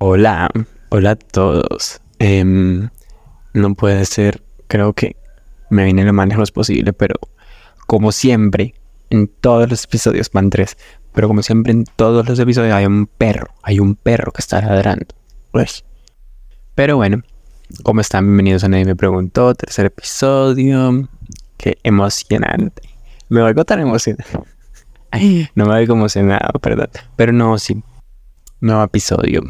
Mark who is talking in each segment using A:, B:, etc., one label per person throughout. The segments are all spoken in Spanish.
A: Hola, hola a todos. Em, no puede ser, creo que me vine lo más lejos posible, pero como siempre, en todos los episodios van tres, pero como siempre en todos los episodios hay un perro, hay un perro que está ladrando. Pues. Pero bueno, ¿cómo están? Bienvenidos a Nadie me preguntó, tercer episodio. Qué emocionante. Me oigo tan emocionado. no me oigo emocionado, perdón. Pero no, sí. Nuevo episodio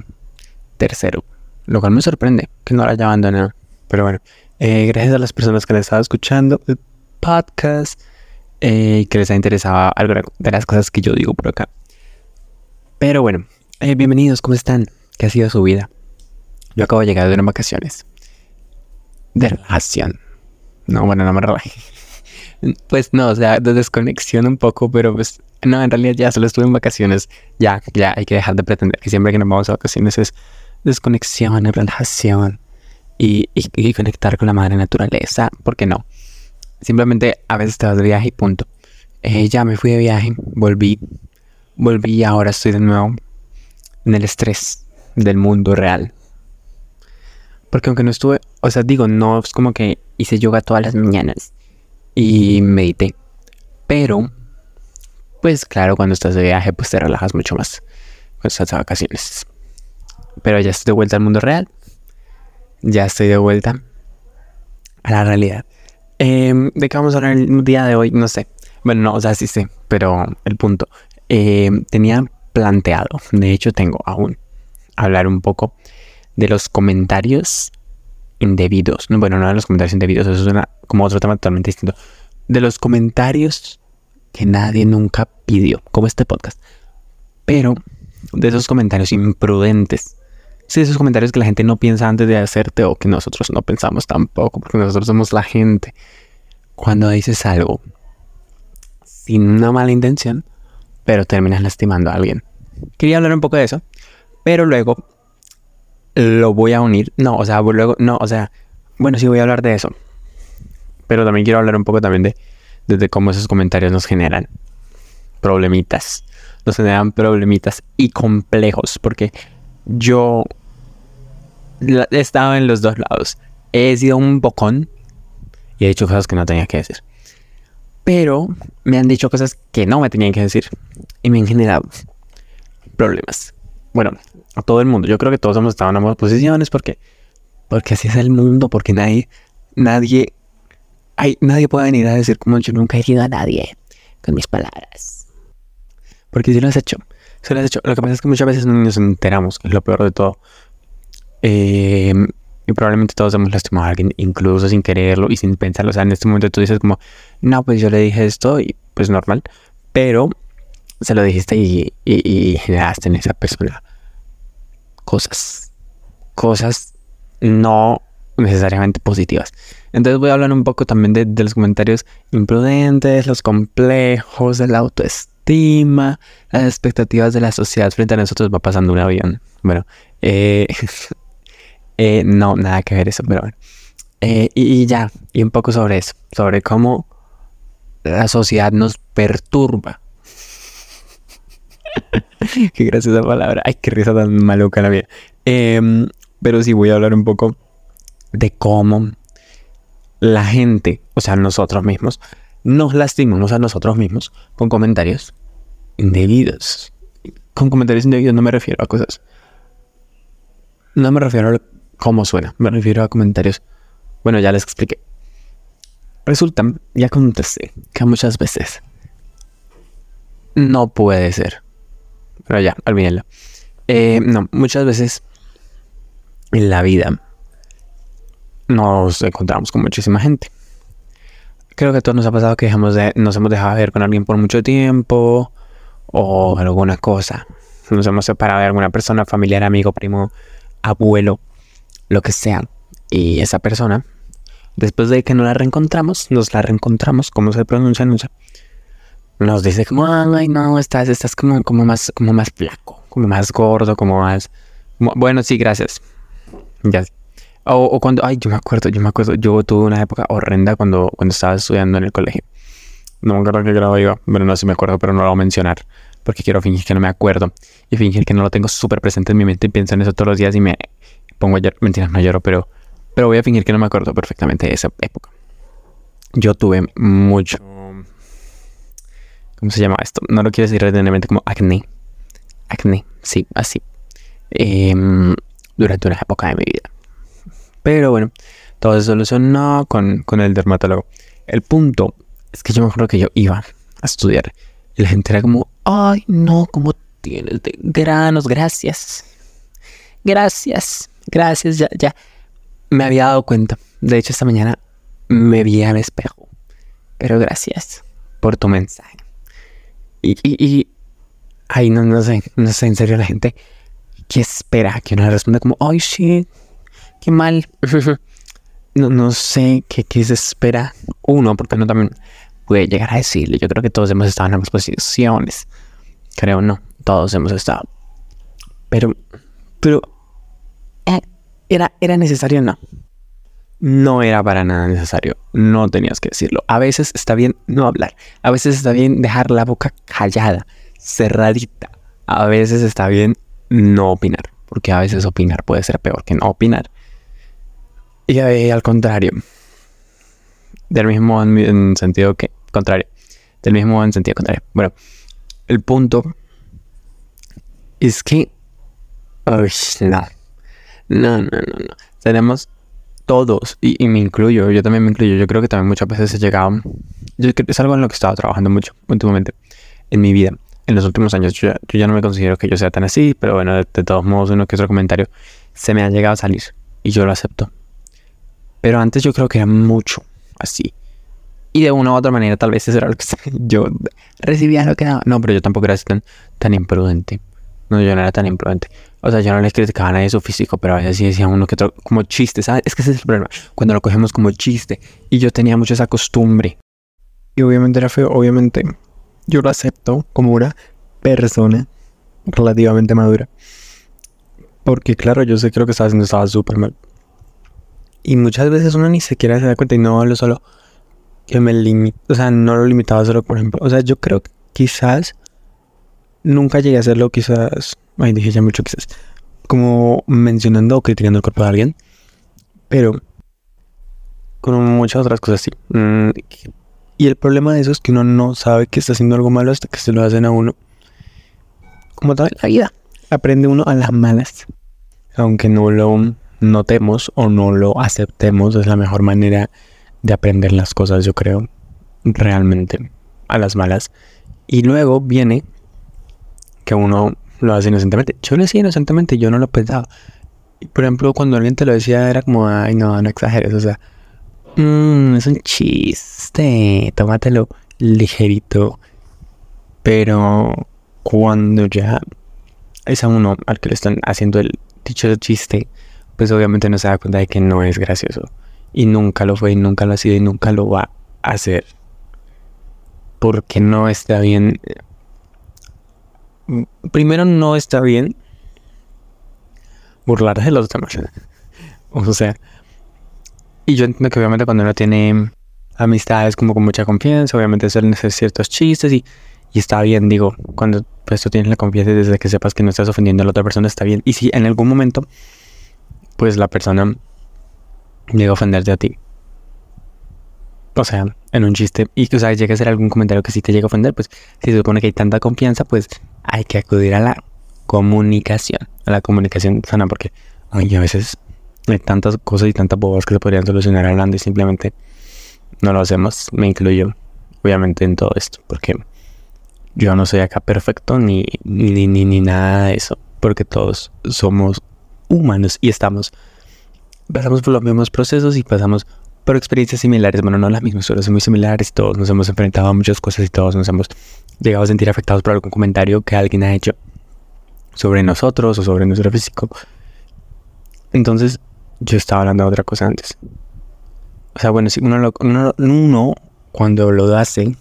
A: tercero, lo cual me sorprende que no lo haya abandonado. Pero bueno, eh, gracias a las personas que les estaba escuchando el podcast y eh, que les ha interesado algo de las cosas que yo digo por acá. Pero bueno, eh, bienvenidos, ¿cómo están? ¿Qué ha sido su vida? Yo acabo de llegar de unas vacaciones de relación. No, bueno, no me relajé. Pues no, o sea, de desconexión un poco, pero pues no, en realidad ya solo estuve en vacaciones. Ya, ya hay que dejar de pretender que siempre que nos vamos a vacaciones es desconexión, relajación y, conectar con la madre naturaleza. ¿Por qué no? Simplemente a veces te vas de viaje y punto. Eh, ya me fui de viaje, volví, volví y ahora estoy de nuevo en el estrés del mundo real. Porque aunque no estuve, o sea, digo, no es como que hice yoga todas las mañanas y medité. Pero, pues claro, cuando estás de viaje, pues te relajas mucho más. Cuando estás de vacaciones. Pero ya estoy de vuelta al mundo real. Ya estoy de vuelta a la realidad. Em, ¿De qué vamos a hablar el día de hoy? No sé. Bueno, no, o sea, sí sé, pero el punto. Em, tenía planteado, de hecho tengo aún, hablar un poco de los comentarios indebidos. bueno, no de los comentarios indebidos, eso es una, como otro tema totalmente distinto. De los comentarios que nadie nunca pidió, como este podcast. Pero de esos comentarios imprudentes Sí, esos comentarios que la gente no piensa antes de hacerte o que nosotros no pensamos tampoco, porque nosotros somos la gente. Cuando dices algo sin una mala intención, pero terminas lastimando a alguien. Quería hablar un poco de eso, pero luego lo voy a unir. No, o sea, luego, no, o sea, bueno, sí voy a hablar de eso. Pero también quiero hablar un poco también de, de cómo esos comentarios nos generan problemitas. Nos generan problemitas y complejos, porque yo he estado en los dos lados. He sido un bocón y he dicho cosas que no tenía que decir. Pero me han dicho cosas que no me tenían que decir y me han generado problemas. Bueno, a todo el mundo. Yo creo que todos hemos estado en ambas posiciones porque, porque así es el mundo, porque nadie, nadie, hay, nadie puede venir a decir como yo nunca he herido a nadie con mis palabras. Porque si lo has hecho, si lo has hecho. Lo que pasa es que muchas veces no nos enteramos, que es lo peor de todo. Eh, y probablemente todos hemos lastimado a alguien, incluso sin quererlo y sin pensarlo. O sea, en este momento tú dices como, no, pues yo le dije esto y pues normal. Pero se lo dijiste y, y, generaste en esa persona cosas. Cosas no necesariamente positivas. Entonces voy a hablar un poco también de, de los comentarios imprudentes, los complejos, de la autoestima, las expectativas de la sociedad frente a nosotros va pasando un avión. Bueno, eh, Eh, no, nada que ver eso, pero bueno. Eh, y, ya, y un poco sobre eso, sobre cómo la sociedad nos perturba. qué graciosa palabra. Ay, qué risa tan maluca la vida. Em, pero sí voy a hablar un poco de cómo la gente, o sea, nosotros mismos, nos lastimamos a nosotros mismos con comentarios indebidos. Con comentarios indebidos no me refiero a cosas. No me refiero a ¿Cómo suena? Me refiero a comentarios. Bueno, ya les expliqué. Resulta, ya contesté, que muchas veces no puede ser. Pero ya, olvídenlo. Eh, no, muchas veces en la vida nos encontramos con muchísima gente. Creo que a todos nos ha pasado que dejamos de, nos hemos dejado de ver con alguien por mucho tiempo o alguna cosa. Nos hemos separado de alguna persona, familiar, amigo, primo, abuelo lo que sea. Y esa persona, después de que no la reencontramos, nos la reencontramos, como se pronuncia, no nos dice como, ay, no, estás, estás como, como, más, como más flaco, como más gordo, como más... Bueno, sí, gracias. Ya. O, cuando, ay, yo me acuerdo, yo me acuerdo, yo tuve una época horrenda cuando, cuando estaba estudiando en el colegio. No me acuerdo qué grado iba, bueno, no sé si me acuerdo, pero no lo voy a mencionar porque quiero fingir que no me acuerdo y fingir que no lo tengo súper presente en mi mente y pienso en eso todos los días y me pongo a llorar. Mentira, no lloro, pero, pero voy a fingir que no me acuerdo perfectamente de esa época. Yo tuve mucho... ¿Cómo se llama esto? No lo quiero decir retenidamente como acné. Acné, sí, así. Em, durante una época de mi vida. Pero bueno, todo se solucionó con, con el dermatólogo. El punto es que yo me acuerdo que yo iba a estudiar y la gente era como, ay, no, ¿cómo tienes de granos? Gracias. Gracias. Gracias, ya, ya. Me había dado cuenta. De hecho, esta mañana me vi al espejo. Pero gracias por tu mensaje. Y, y, y ay, no, no sé, no sé, en serio, la gente que espera que uno le responda como, ay, sí, qué mal. no, no sé qué, qué se espera uno, porque no también puede llegar a decirle. Yo creo que todos hemos estado en ambas posiciones. Creo no, todos hemos estado. Pero, pero, eh, ¿era, ¿era necesario? No. No era para nada necesario. No tenías que decirlo. A veces está bien no hablar. A veces está bien dejar la boca callada, cerradita. A veces está bien no opinar. Porque a veces opinar puede ser peor que no opinar. Y al contrario, del mismo en, sentido que contrario, del mismo en sentido contrario. Bueno, el punto es que no. no, no, no, no. Tenemos todos, y, me incluyo, yo también me incluyo, yo creo que también muchas veces he llegado, yo, es algo en lo que he estado trabajando mucho últimamente en mi vida, en los últimos años, yo, ya no me considero que yo sea tan así, pero bueno, de todos modos, uno que otro comentario se me ha llegado a salir y yo lo acepto. Pero antes yo creo que era mucho así. Y de una u otra manera tal vez eso era lo que yo recibía lo que daba. No, pero yo tampoco era tan, tan imprudente. No, yo no era tan imprudente. O sea, yo no les criticaba a nadie su físico, pero a veces sí decía uno que otro como chiste, ¿sabes? Es que ese es el problema. Cuando lo cogemos como chiste. Y yo tenía mucho esa costumbre. Y obviamente era feo, obviamente. Yo lo acepto como una persona relativamente madura. Porque claro, yo sé que lo que estaba haciendo estaba súper mal. Y muchas veces uno ni siquiera se da cuenta y no hablo solo que me limito, o sea, no lo limitaba solo, por ejemplo, o sea, yo creo que quizás nunca llegué a hacerlo, quizás, ay, dije ya mucho quizás, como mencionando o criticando el cuerpo de alguien, pero con muchas otras cosas sí. Mm, y el problema de eso es que uno no sabe que está haciendo algo malo hasta que se lo hacen a uno. Como toda la vida, aprende uno a las malas, aunque no lo notemos o no lo aceptemos, es la mejor manera de aprender las cosas, yo creo, realmente, a las malas. Y luego viene que uno lo hace inocentemente. Yo lo hacía inocentemente, yo no lo pensaba. Por ejemplo, cuando alguien te lo decía, era como, ay, no, no exageres, o sea, mmm, es un chiste, tómatelo ligerito. Pero cuando ya es a uno al que le están haciendo el dicho chiste, pues obviamente no se da cuenta de que no es gracioso. Y nunca lo fue, y nunca lo ha sido, y nunca lo va a hacer. Porque no está bien. Primero, no está bien burlarse de los demás. o sea, y yo entiendo que obviamente cuando uno tiene amistades como con mucha confianza, obviamente suelen hacer ciertos chistes y, y está bien, digo, cuando pues tú tienes la confianza desde que sepas que no estás ofendiendo a la otra persona está bien. Y si en algún momento pues la persona llega a ofenderte a ti. O sea, en un chiste, y o sea, llega a hacer algún comentario que sí te llega a ofender, pues si se supone que hay tanta confianza, pues hay que acudir a la comunicación, a la comunicación sana, porque ay, a veces hay tantas cosas y tantas bobas que se podrían solucionar hablando y simplemente no lo hacemos. Me incluyo, obviamente, en todo esto, porque yo no soy acá perfecto ni, ni, ni, ni nada de eso, porque todos somos humanos y estamos, pasamos por los mismos procesos y pasamos por experiencias similares, bueno, no las mismas, pero son muy similares, todos nos hemos enfrentado a muchas cosas y todos nos hemos llegado a sentir afectados por algún comentario que alguien ha hecho sobre nosotros o sobre nuestro físico. Entonces, yo estaba hablando de otra cosa antes. O sea, bueno, si uno, uno, uno cuando lo hace,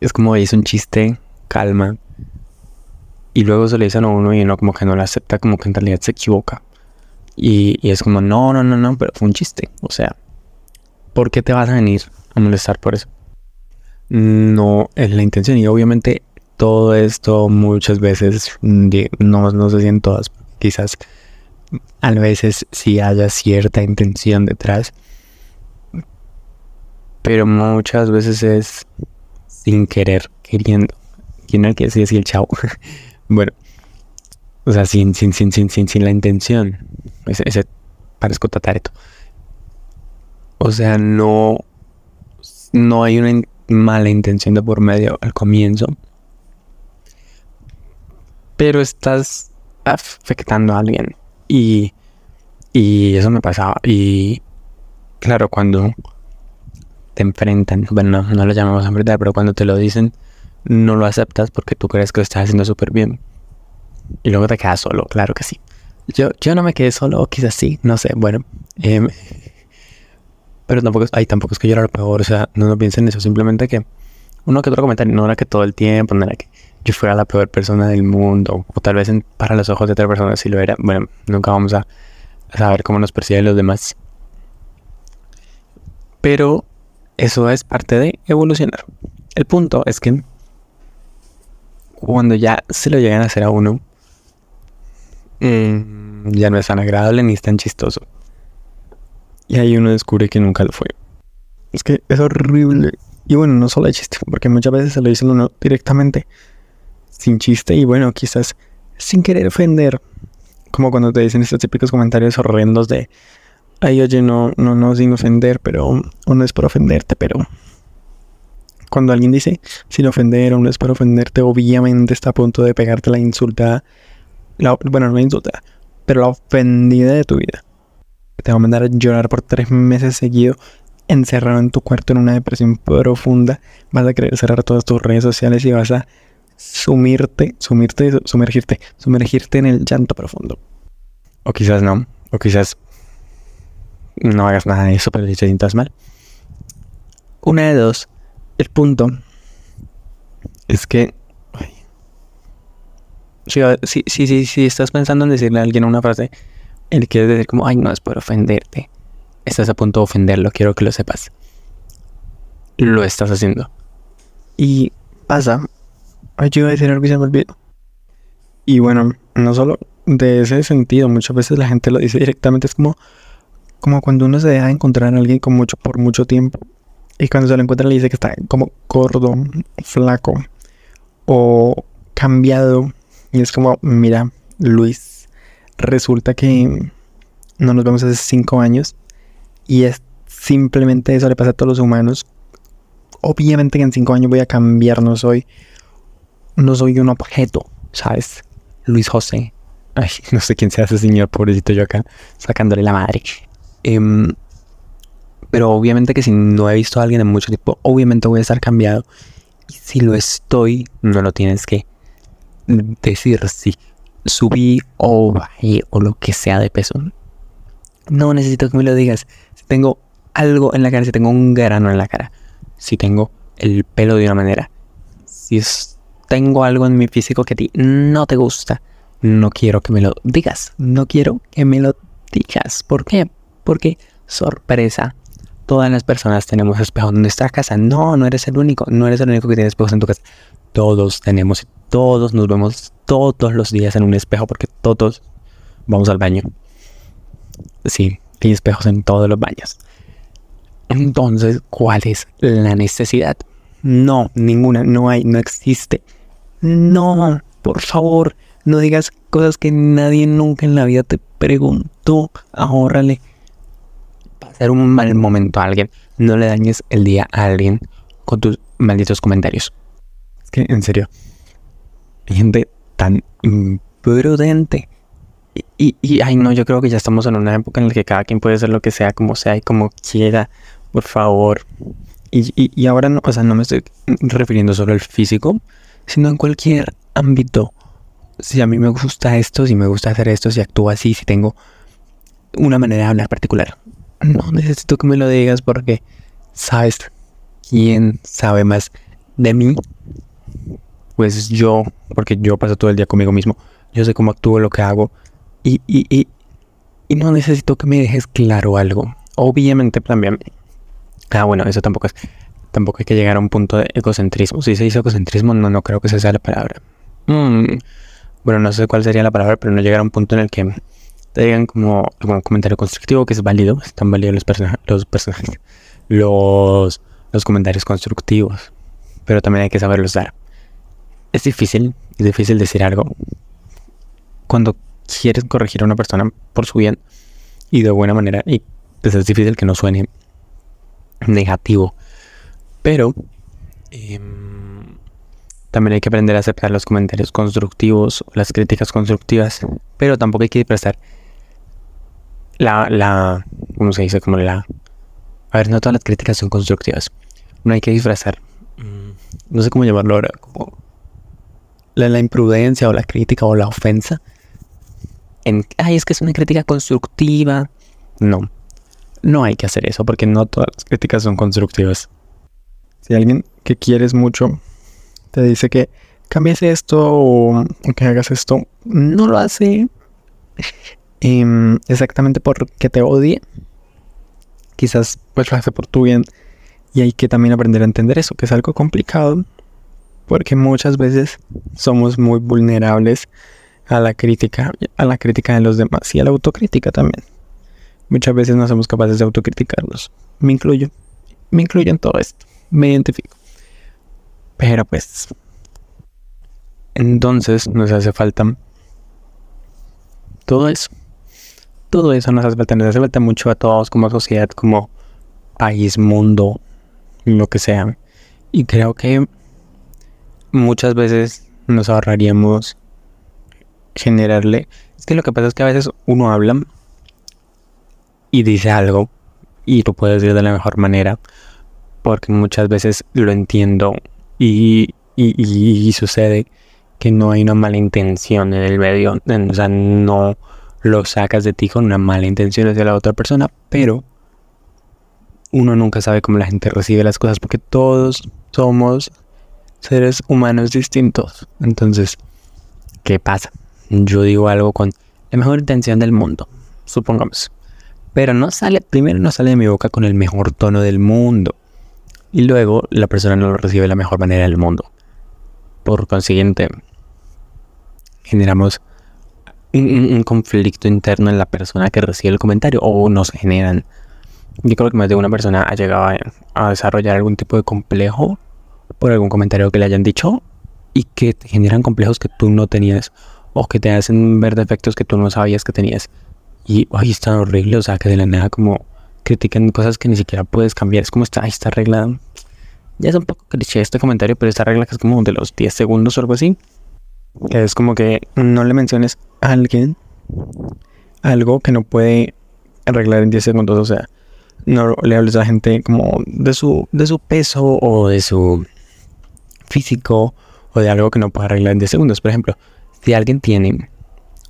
A: es como es un chiste, calma, y luego se le dicen a uno y uno como que no lo acepta, como que en realidad se equivoca. Y, es como, no, no, no, no, pero fue un chiste. O sea, ¿por qué te vas a venir a molestar por eso? No es la intención. Y obviamente todo esto muchas veces, mm, no, no sé si en todas, quizás a veces sí haya cierta intención detrás, pero muchas veces es sin querer, queriendo. ¿Quién que decía así el chavo? bueno, o sea, sin, sin, sin, sin, sin, sin la intención. Ese, ese parezco tatareto. O sea, no, no hay una mala intención de por medio al comienzo. Pero estás afectando a alguien. Y, y eso me pasaba. Y claro, cuando te enfrentan, bueno, no, lo llamamos enfrentar, pero cuando te lo dicen, no lo aceptas porque tú crees que lo estás haciendo súper bien. Y luego te quedas solo, claro que sí. Yo, yo no me quedé solo, quizás sí, no sé, bueno. Em, pero tampoco, ay, tampoco es que yo era lo peor, o sea, no, no piensen en eso, simplemente que uno que otro comentario, no era que todo el tiempo, no era que yo fuera la peor persona del mundo, o tal vez para los ojos de otra persona sí lo era. Bueno, nunca vamos a saber cómo nos perciben los demás. Pero eso es parte de evolucionar. El punto es que cuando ya se lo llegan a hacer a uno, mm, ya no es tan agradable ni es tan chistoso. Y ahí uno descubre que nunca lo fue. Es que es horrible. Y bueno, no solo es chiste, porque muchas veces se lo dicen uno directamente, sin chiste, y bueno, quizás sin querer ofender. Como cuando te dicen estos típicos comentarios horrendos de, ay, oye, no, no, no, sin ofender, pero, o no es por ofenderte, pero cuando alguien dice sin ofender o no es por ofenderte, obviamente está a punto de pegarte la insulta, bueno, no la insulta, pero la ofendida de tu vida. Te va a mandar a llorar por tres meses seguido, encerrado en tu cuarto en una depresión profunda. Vas a querer cerrar todas tus redes sociales y vas a sumirte, sumirte, sumergirte, sumergirte en el llanto profundo. O quizás no, o quizás no hagas nada de eso, pero si te sientas mal. Una de dos. El punto es que si, si, si, si, estás pensando en decirle a alguien una frase, él quiere decir como, ay, no es por ofenderte. Estás a punto de ofenderlo, quiero que lo sepas. Lo estás haciendo. Y pasa. Ay, yo iba a decir algo y se me olvidó. Y bueno, no solo de ese sentido, muchas veces la gente lo dice directamente, es como, como cuando uno se deja encontrar a alguien con mucho, por mucho tiempo y cuando se lo encuentra le dice que está como gordo, flaco o cambiado y es como, mira, Luis, resulta que no nos vemos hace cinco años y es simplemente eso le pasa a todos los humanos. Obviamente que en cinco años voy a cambiar, no soy, no soy un objeto, ¿sabes? Luis José. Ay, no sé quién sea ese señor, pobrecito yo acá, sacándole la madre. Em, pero obviamente que si no he visto a alguien en mucho tiempo, obviamente voy a estar cambiado. Y si lo estoy, no lo tienes que decir si subí o bajé o lo que sea de peso. No necesito que me lo digas. Si tengo algo en la cara, si tengo un grano en la cara, si tengo el pelo de una manera, si tengo algo en mi físico que a ti no te gusta, no quiero que me lo digas. No quiero que me lo digas. ¿Por qué? Porque, sorpresa, todas las personas tenemos espejos en nuestra casa. No, no eres el único. No eres el único que tiene espejos en tu casa. Todos tenemos, todos nos vemos todos los días en un espejo porque todos vamos al baño. Sí, hay espejos en todos los baños. Entonces, ¿cuál es la necesidad? No, ninguna, no hay, no existe. No, por favor, no digas cosas que nadie nunca en la vida te preguntó. Ahórrale pasar un mal momento a alguien. No le dañes el día a alguien con tus malditos comentarios. Es que, en serio, hay gente tan imprudente. Y, y, ay, no, yo creo que ya estamos en una época en la que cada quien puede hacer lo que sea, como sea y como quiera. Por favor. Y, y, y ahora, no, o sea, no me estoy refiriendo solo al físico, sino en cualquier ámbito. Si a mí me gusta esto, si me gusta hacer esto, si actúo así, si tengo una manera de hablar particular no necesito que me lo digas porque sabes quién sabe más de mí. Pues yo, porque yo paso todo el día conmigo mismo. Yo sé cómo actúo, lo que hago. Y, y, y, y no necesito que me dejes claro algo. Obviamente también. Ah, bueno, eso tampoco es. tampoco hay que llegar a un punto de egocentrismo. Si se dice egocentrismo, no, no creo que esa sea la palabra. Mm, bueno, no sé cuál sería la palabra, pero no llegar a un punto en el que te digan como algún comentario constructivo que es válido, están válidos los, los personajes, los, los comentarios constructivos, pero también hay que saberlos dar. Es difícil, es difícil decir algo cuando quieres corregir a una persona por su bien y de buena manera y pues es difícil que no suene negativo. Pero em, también hay que aprender a aceptar los comentarios constructivos, las críticas constructivas, pero tampoco hay que prestar la, la, ¿cómo se dice? Como la... A ver, no todas las críticas son constructivas. No hay que disfrazar. Mm, no sé cómo llamarlo ahora. Como la, la imprudencia o la crítica o la ofensa. En, ay, es que es una crítica constructiva. No. No hay que hacer eso porque no todas las críticas son constructivas. Si alguien que quieres mucho te dice que cambies esto o que hagas esto, no lo hace Em, exactamente porque te odie. Quizás pues lo hace por tu bien. Y hay que también aprender a entender eso, que es algo complicado. Porque muchas veces somos muy vulnerables a la crítica, a la crítica de los demás y a la autocrítica también. Muchas veces no somos capaces de autocriticarnos. Me incluyo. Me incluyo en todo esto. Me identifico. Pero pues. Entonces nos hace falta todo eso todo eso nos hace falta, nos hace falta mucho a todos como sociedad, como país, mundo, lo que sea. Y creo que muchas veces nos ahorraríamos generarle... Es que lo que pasa es que a veces uno habla y dice algo y lo puede decir de la mejor manera porque muchas veces lo entiendo y, y sucede que no hay una mala intención en el medio, o sea, no lo sacas de ti con una mala intención hacia la otra persona, pero uno nunca sabe cómo la gente recibe las cosas porque todos somos seres humanos distintos. Entonces, ¿qué pasa? Yo digo algo con la mejor intención del mundo, supongamos. Pero no sale, primero no sale de mi boca con el mejor tono del mundo. Y luego la persona no lo recibe de la mejor manera del mundo. Por consiguiente, generamos un, conflicto interno en la persona que recibe el comentario o nos generan. Yo creo que más de una persona ha llegado a, desarrollar algún tipo de complejo por algún comentario que le hayan dicho y que generan complejos que tú no tenías o que te hacen ver defectos que tú no sabías que tenías. Y, ay, es tan horrible, o sea, que de la nada como critican cosas que ni siquiera puedes cambiar. Es como esta, esta regla. Ya es un poco cliché este comentario, pero esta regla que es como de los 10 segundos o algo así. Es como que no le menciones alguien algo que no puede arreglar en 10 segundos. O sea, no le hables a la gente como de su, de su peso o de su físico o de algo que no puede arreglar en 10 segundos. Por ejemplo, si alguien tiene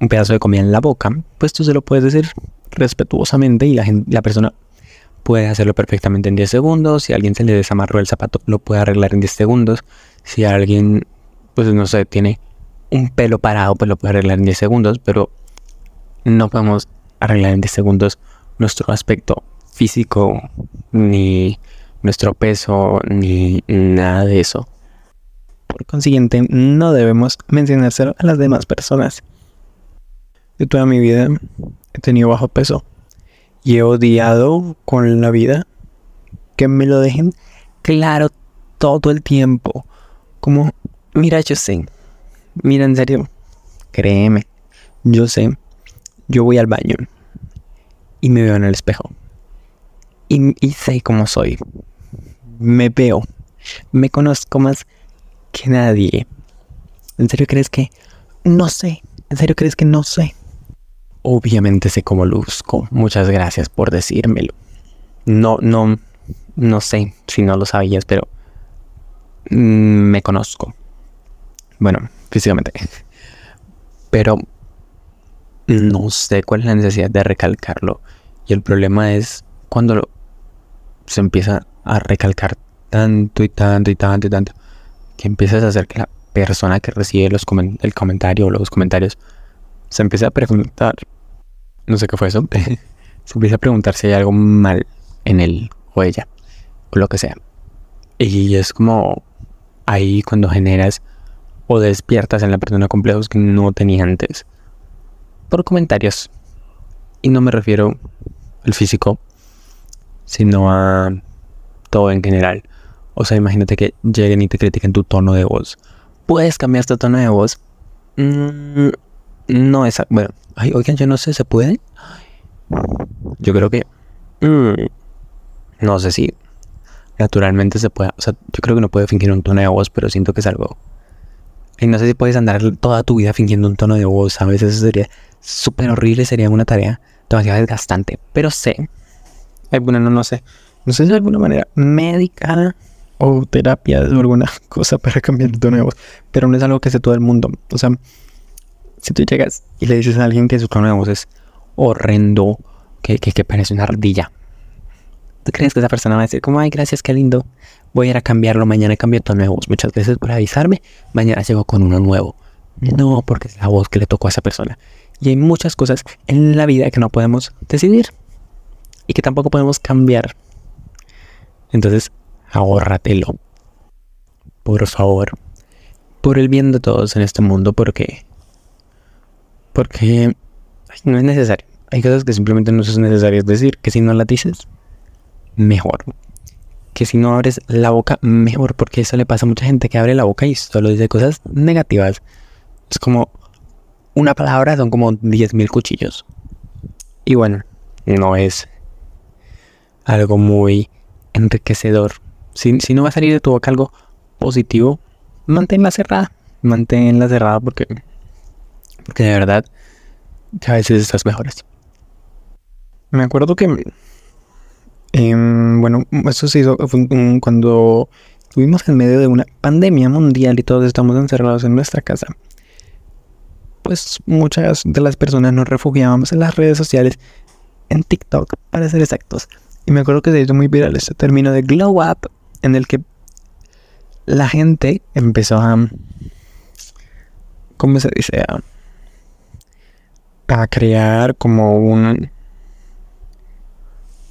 A: un pedazo de comida en la boca, pues tú se lo puedes decir respetuosamente y la, la persona puede hacerlo perfectamente en 10 segundos. Si alguien se le desamarró el zapato, lo puede arreglar en 10 segundos. Si alguien, pues no sé, tiene un pelo parado, pues lo puede arreglar en 10 segundos, pero no podemos arreglar en 10 segundos nuestro aspecto físico, ni nuestro peso, ni nada de eso. Por consiguiente, no debemos mencionárselo a las demás personas. De toda mi vida he tenido bajo peso y he odiado con la vida que me lo dejen claro todo el tiempo. Como, mira, yo sé, Mira, en serio, créeme, yo sé, yo voy al baño y me veo en el espejo. Y, sé cómo soy. Me veo. Me conozco más que nadie. ¿En serio crees que no sé? ¿En serio crees que no sé? Obviamente sé cómo luzco. Muchas gracias por decírmelo. No, no, no sé si no lo sabías, pero mm, me conozco. Bueno, físicamente. Pero no sé cuál es la necesidad de recalcarlo. Y el problema es cuando se empieza a recalcar tanto y tanto y tanto y tanto, que empiezas a hacer que la persona que recibe los el comentario o los comentarios se empieza a preguntar, no sé qué fue eso, se empieza a preguntar si hay algo mal en él o ella, o lo que sea. Y es como ahí cuando generas o despiertas en la persona complejos que no tenía antes. Por comentarios. Y no me refiero al físico, sino a todo en general. O sea, imagínate que lleguen y te critiquen tu tono de voz. ¿Puedes cambiar tu tono de voz? Mm, no es... Bueno, ay, oigan, yo no sé, ¿se puede? Yo creo que... Mm, no sé si naturalmente se puede... O sea, yo creo que no puede fingir un tono de voz, pero siento que es algo... Y no sé si puedes andar toda tu vida fingiendo un tono de voz, a veces Eso sería súper horrible, sería una tarea demasiado desgastante. Pero sé... Bueno, no, no sé. No sé si de alguna manera médica o terapia o alguna cosa para cambiar el tono de voz. Pero no es algo que hace todo el mundo. O sea, si tú llegas y le dices a alguien que su tono de voz es horrendo, que, que, parece una ardilla, ¿tú crees que esa persona va a decir como, ay, gracias, qué lindo? Voy a ir a cambiarlo, mañana cambio tono de voz. Muchas veces por avisarme, mañana llego con uno nuevo. No, porque es la voz que le tocó a esa persona. Y hay muchas cosas en la vida que no podemos decidir y que tampoco podemos cambiar. Entonces, ahórratelo. Por favor. Por el bien de todos en este mundo, porque porque no es necesario. Hay cosas que simplemente no son necesarias decir. Que si no las dices, mejor. Que si no abres la boca, mejor. Porque eso le pasa a mucha gente que abre la boca y solo dice cosas negativas. Es como una palabra, son como 10.000 cuchillos. Y bueno, no es algo muy enriquecedor. Si, si no va a salir de tu boca algo positivo, manténla cerrada. Manténla cerrada porque porque de verdad que a veces estás mejor así. Me acuerdo que, em, bueno, eso se hizo cuando estuvimos en medio de una pandemia mundial y todos estamos encerrados en nuestra casa. Pues muchas de las personas nos refugiábamos en las redes sociales, en TikTok, para ser exactos. Y me acuerdo que se hizo muy viral este término de glow up, en el que la gente empezó a, ¿cómo se dice? A, a crear como un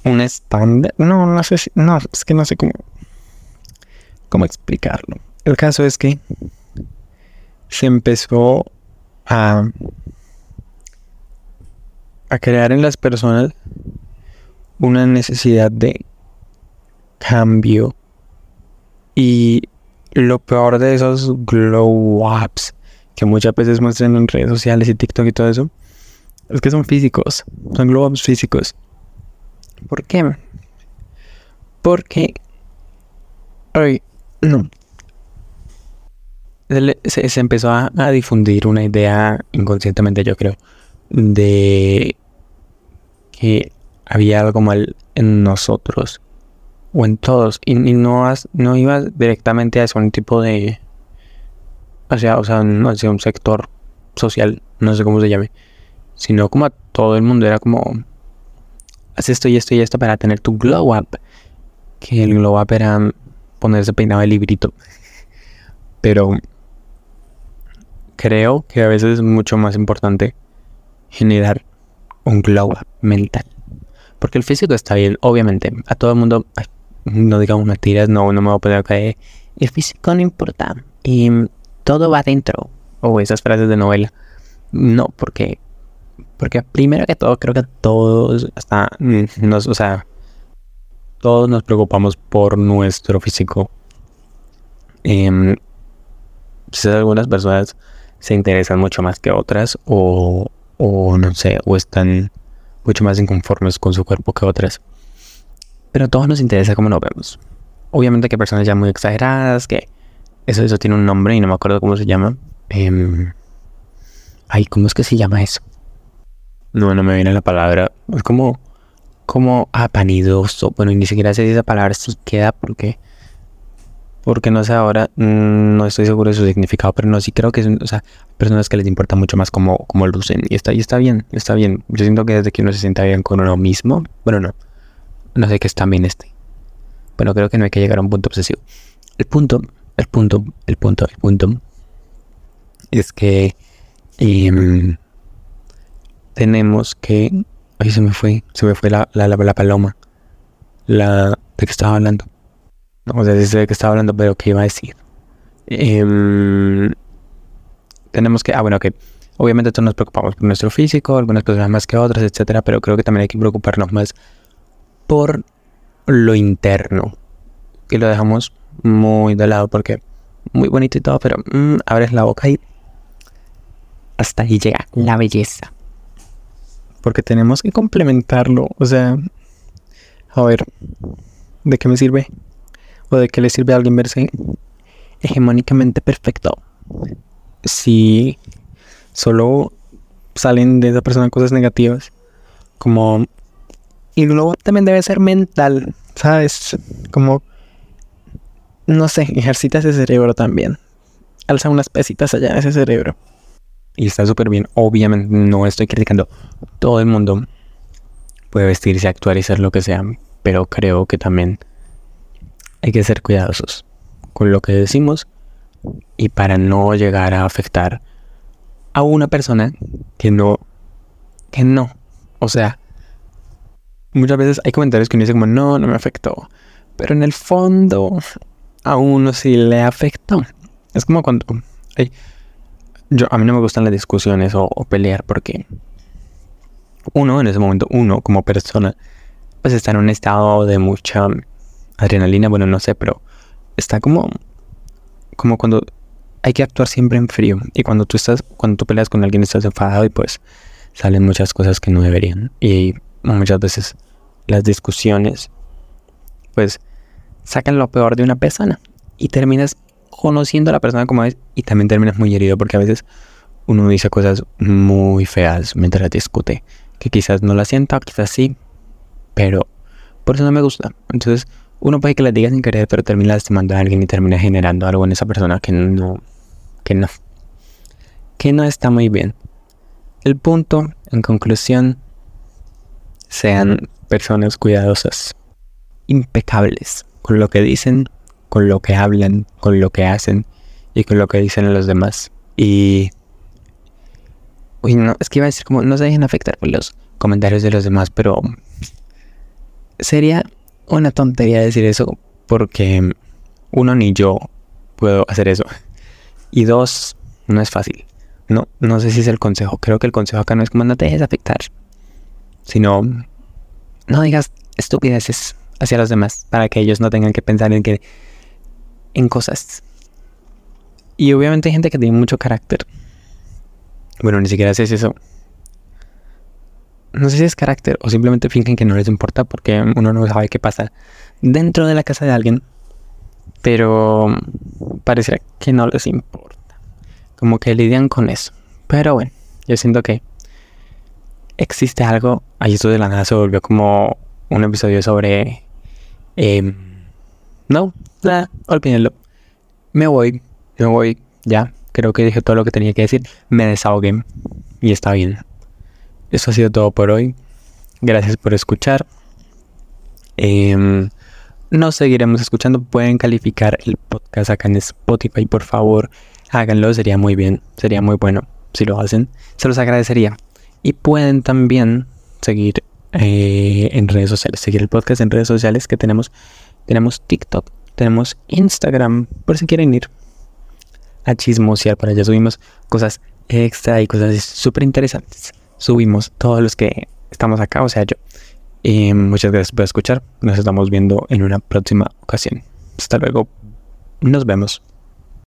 A: un estándar. No, no sé si, no, es que no sé cómo cómo explicarlo. El caso es que se empezó a a crear en las personas una necesidad de cambio y lo peor de esos glow ups que muchas veces muestran en redes sociales y TikTok y todo eso es que son físicos, son globos físicos. ¿Por qué? Porque... Ay, no. Se, empezó a, difundir una idea inconscientemente, yo creo, de que había algo mal en nosotros o en todos y, no, no iba directamente hacia un tipo de hacia, o sea, no hacia un sector social, no sé cómo se llame, sino como a todo el mundo. Era como, haz esto y esto y esto para tener tu glow up. Que el glow up era ponerse peinado de librito. Pero creo que a veces es mucho más importante generar un glow up mental. Porque el físico está bien, obviamente. A todo el mundo, no digamos mentiras, no, no me voy a poner a caer. El físico no importa. Y todo va adentro. O esas frases de novela. No, porque porque primero que todo, creo que todos hasta nos, o sea, todos nos preocupamos por nuestro físico. Eh, algunas personas se interesan mucho más que otras o, o no sé, o están mucho más inconformes con su cuerpo que otras. Pero a todos nos interesa cómo nos vemos. Obviamente que hay personas ya muy exageradas, que eso, eso tiene un nombre y no me acuerdo cómo se llama. Eh, ay, ¿cómo es que se llama eso? No, no me viene la palabra. Es como, como apanidoso. Bueno, ni siquiera sé si esa palabra sí queda porque, porque no sé ahora, mm, no estoy seguro de su significado, pero no, sí creo que son, o sea, personas que les importa mucho más cómo, cómo lucen. Y está, y está bien, está bien. Yo siento que desde que uno se sienta bien con uno mismo, bueno, no, no sé qué está bien este. Bueno, creo que no hay que llegar a un punto obsesivo. El punto, el punto, el punto, el punto es que eh, tenemos que... Ahí se me fue, se me fue la, la, la, paloma. La de que estaba hablando. No si sé de qué estaba hablando, pero qué iba a decir. Em, tenemos que, ah, bueno, que obviamente todos nos preocupamos por nuestro físico, algunas personas más que otras, etcétera, pero creo que también hay que preocuparnos más por lo interno, que lo dejamos muy de lado porque muy bonito y todo, pero mm, abres la boca y hasta ahí llega la belleza. Porque tenemos que complementarlo, o sea, a ver, ¿de qué me sirve? ¿O de qué le sirve a alguien verse hegemónicamente perfecto? Si solo salen de esa persona cosas negativas, como... Y luego también debe ser mental, ¿sabes? Como... No sé, ejercita ese cerebro también. Alza unas pesitas allá en ese cerebro. Y está súper bien. Obviamente no estoy criticando. Todo el mundo puede vestirse, actuar y ser lo que sea. Pero creo que también hay que ser cuidadosos con lo que decimos y para no llegar a afectar a una persona que no, que no. O sea, muchas veces hay comentarios que uno dice como, no, no me afectó. Pero en el fondo, a uno sí le afectó. Es como cuando... yo, a mí no me gustan las discusiones o, pelear porque uno, en ese momento, uno como persona, pues está en un estado de mucha adrenalina, bueno, no sé, pero está como, como cuando hay que actuar siempre en frío. Y cuando tú estás, cuando tú peleas con alguien estás enfadado y pues salen muchas cosas que no deberían. Y muchas veces las discusiones, pues sacan lo peor de una persona. Y terminas conociendo a la persona como es y también terminas muy herido porque a veces uno dice cosas muy feas mientras discute. Que quizás no la sienta, quizás sí, pero por eso no me gusta. Entonces, uno puede que le diga sin querer, pero termina lastimando a alguien y termina generando algo en esa persona que no, que no, que no está muy bien. El punto, en conclusión, sean personas cuidadosas, impecables con lo que dicen, con lo que hablan, con lo que hacen y con lo que dicen los demás. Y... Uy, no, es que iba a decir como no se dejen afectar por los comentarios de los demás, pero sería una tontería decir eso porque uno ni yo puedo hacer eso. Y dos, no es fácil. No, no sé si es el consejo. Creo que el consejo acá no es como no te dejes afectar, sino no digas estupideces hacia los demás para que ellos no tengan que pensar en que en cosas. Y obviamente hay gente que tiene mucho carácter. Bueno, ni siquiera sé si eso no sé si es carácter o simplemente fingen que no les importa porque uno no sabe qué pasa dentro de la casa de alguien. Pero pareciera que no les importa. Como que lidian con eso. Pero bueno, yo siento que existe algo. Ahí esto de la nada se volvió como un episodio sobre... Eh, no, nada, olvídenlo. Me voy, me voy, ya. Creo que dije todo lo que tenía que decir. Me desahogué y está bien. Eso ha sido todo por hoy. Gracias por escuchar. Eh, nos seguiremos escuchando. Pueden calificar el podcast acá en Spotify, por favor. Háganlo, sería muy bien. Sería muy bueno si lo hacen. Se los agradecería. Y pueden también seguir eh, en redes sociales. Seguir el podcast en redes sociales que tenemos. Tenemos TikTok, tenemos Instagram, por si quieren ir a chismosear. Para allá subimos cosas extra y cosas súper interesantes subimos todos los que estamos acá, o sea, yo. Y muchas gracias por escuchar. Nos estamos viendo en una próxima ocasión. Hasta luego. Nos vemos.